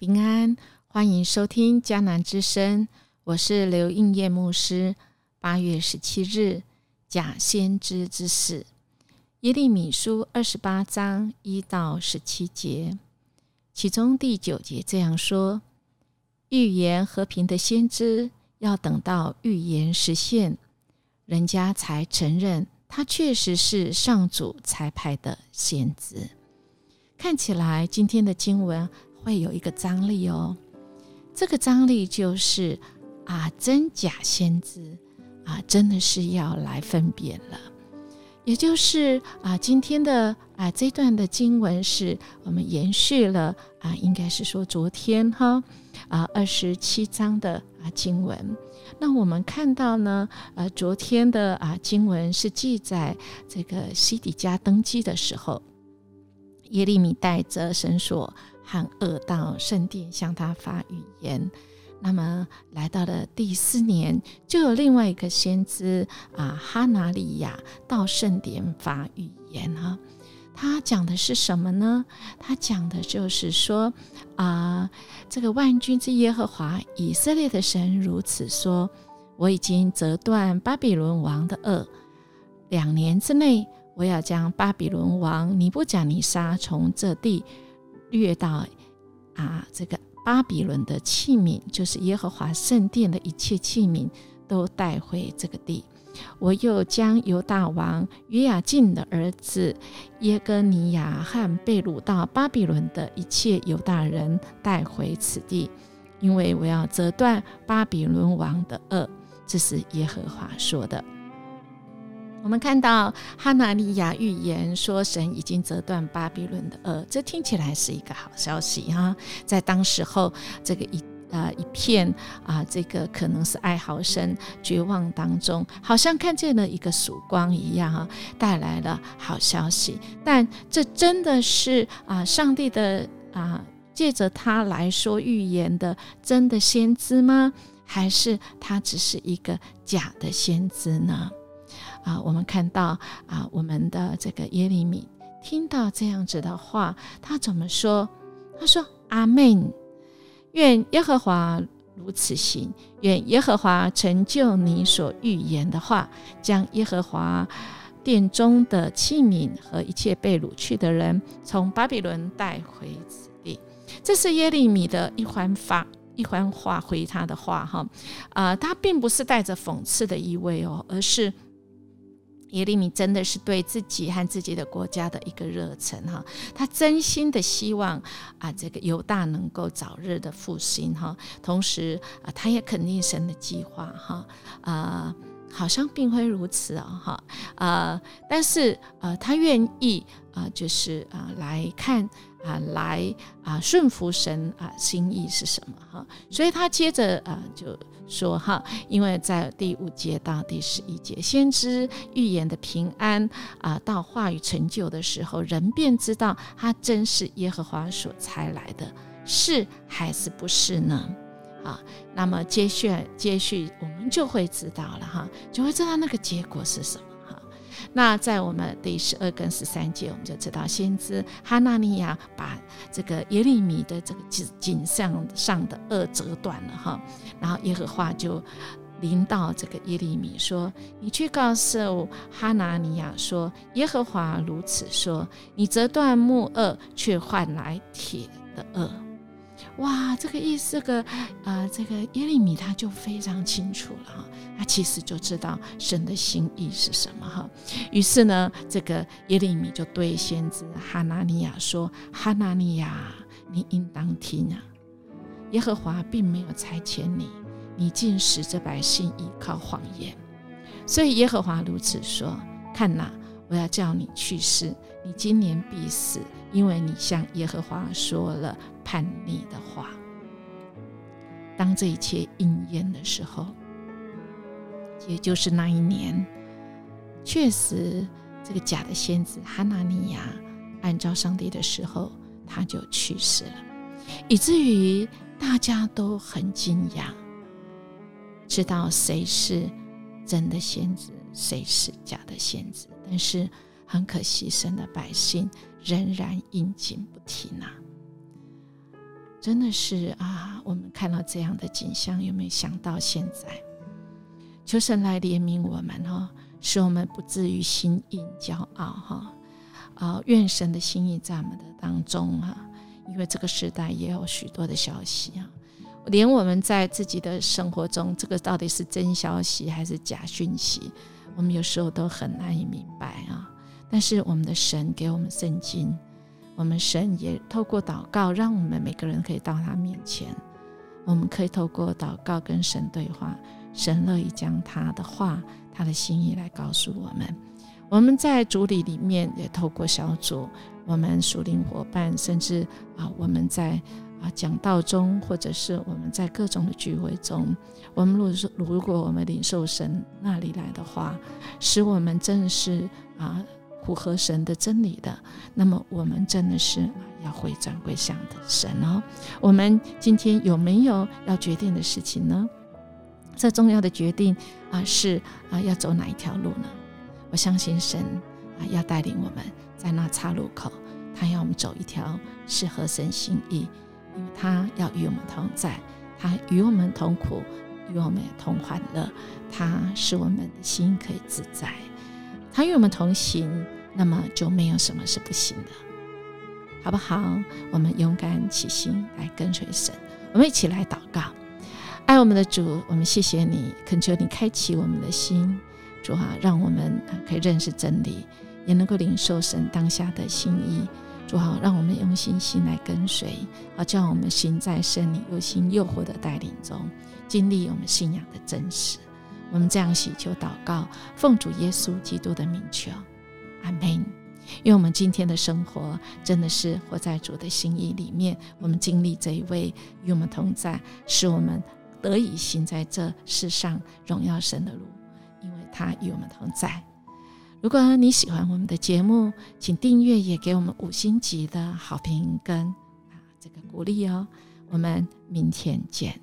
平安，欢迎收听迦南之声，我是刘应业牧师。八月十七日，假先知之死，耶利米书二十八章一到十七节，其中第九节这样说：预言和平的先知，要等到预言实现，人家才承认他确实是上主才派的先知。看起来今天的经文。会有一个张力哦，这个张力就是啊，真假先知啊，真的是要来分辨了。也就是啊，今天的啊这段的经文是我们延续了啊，应该是说昨天哈啊二十七章的啊经文。那我们看到呢，呃，昨天的啊经文是记载这个西底家登基的时候，耶利米带着绳索。和恶到圣殿向他发语言，那么来到了第四年，就有另外一个先知啊哈拿利亚到圣殿发语言哈。他讲的是什么呢？他讲的就是说啊，这个万军之耶和华以色列的神如此说：我已经折断巴比伦王的恶，两年之内，我要将巴比伦王尼布甲尼撒从这地。掠到啊，这个巴比伦的器皿，就是耶和华圣殿的一切器皿，都带回这个地。我又将犹大王约雅敬的儿子耶哥尼亚和被掳到巴比伦的一切犹大人带回此地，因为我要折断巴比伦王的恶。这是耶和华说的。我们看到哈拿利亚预言说，神已经折断巴比伦的恶，这听起来是一个好消息哈。在当时候，这个一呃一片啊，这个可能是哀嚎声、绝望当中，好像看见了一个曙光一样哈，带来了好消息。但这真的是啊，上帝的啊，借着他来说预言的真的先知吗？还是他只是一个假的先知呢？啊，我们看到啊，我们的这个耶利米听到这样子的话，他怎么说？他说：“阿门，愿耶和华如此行，愿耶和华成就你所预言的话，将耶和华殿中的器皿和一切被掳去的人从巴比伦带回此地。”这是耶利米的一番话，一番话回他的话哈。啊，他并不是带着讽刺的意味哦，而是。耶利米真的是对自己和自己的国家的一个热忱哈，他真心的希望啊，这个犹大能够早日的复兴哈，同时啊，他也肯定神的计划哈，啊，好像并非如此啊哈，啊，但是呃，他愿意啊，就是啊来看。啊，来啊，顺服神啊，心意是什么哈？所以他接着啊就说哈，因为在第五节到第十一节，先知预言的平安啊，到话语成就的时候，人便知道他真是耶和华所差来的，是还是不是呢？啊，那么接续接续，我们就会知道了哈，就会知道那个结果是什么。那在我们第十二跟十三节，我们就知道先知哈纳尼亚把这个耶利米的这个颈颈上上的恶折断了哈，然后耶和华就临到这个耶利米说：“你去告诉哈拿尼亚说，耶和华如此说：你折断木轭，却换来铁的轭。”哇，这个意思个啊，这个耶利米他就非常清楚了哈，他其实就知道神的心意是什么哈。于是呢，这个耶利米就对先知哈拿尼亚说：“哈拿尼亚，你应当听啊，耶和华并没有差遣你，你竟使这百姓依靠谎言。所以耶和华如此说：看哪，我要叫你去世，你今年必死。”因为你向耶和华说了叛逆的话，当这一切应验的时候，也就是那一年，确实这个假的先知哈拿尼亚按照上帝的时候，他就去世了，以至于大家都很惊讶，知道谁是真的先知，谁是假的先知，但是很可惜，神的百姓。仍然应景不停呐。真的是啊，我们看到这样的景象，有没有想到现在？求神来怜悯我们哈，使我们不至于心硬骄傲哈。啊，愿神的心意在我们的当中哈，因为这个时代也有许多的消息啊，连我们在自己的生活中，这个到底是真消息还是假讯息，我们有时候都很难以明。但是我们的神给我们圣经，我们神也透过祷告，让我们每个人可以到他面前，我们可以透过祷告跟神对话。神乐意将他的话、他的心意来告诉我们。我们在主里里面也透过小组，我们属灵伙伴，甚至啊，我们在啊讲道中，或者是我们在各种的聚会中，我们如果如果我们领受神那里来的话，使我们正是啊符合神的真理的，那么我们真的是要回转归向的神哦。我们今天有没有要决定的事情呢？这重要的决定啊，是啊，要走哪一条路呢？我相信神啊，要带领我们在那岔路口，他要我们走一条适合神心意，因为他要与我们同在，他与我们同苦，与我们同欢乐，他使我们的心可以自在，他与我们同行，那么就没有什么是不行的，好不好？我们勇敢起心来跟随神，我们一起来祷告。爱我们的主，我们谢谢你，恳求你开启我们的心，主啊，让我们可以认识真理，也能够领受神当下的心意。主啊，让我们用信心来跟随，好叫我们行在圣灵又心又活的带领中，经历我们信仰的真实。我们这样祈求祷告，奉主耶稣基督的名求，阿门。因为我们今天的生活真的是活在主的心意里面，我们经历这一位与我们同在，使我们。得以行在这世上荣耀神的路，因为他与我们同在。如果你喜欢我们的节目，请订阅，也给我们五星级的好评跟啊这个鼓励哦。我们明天见。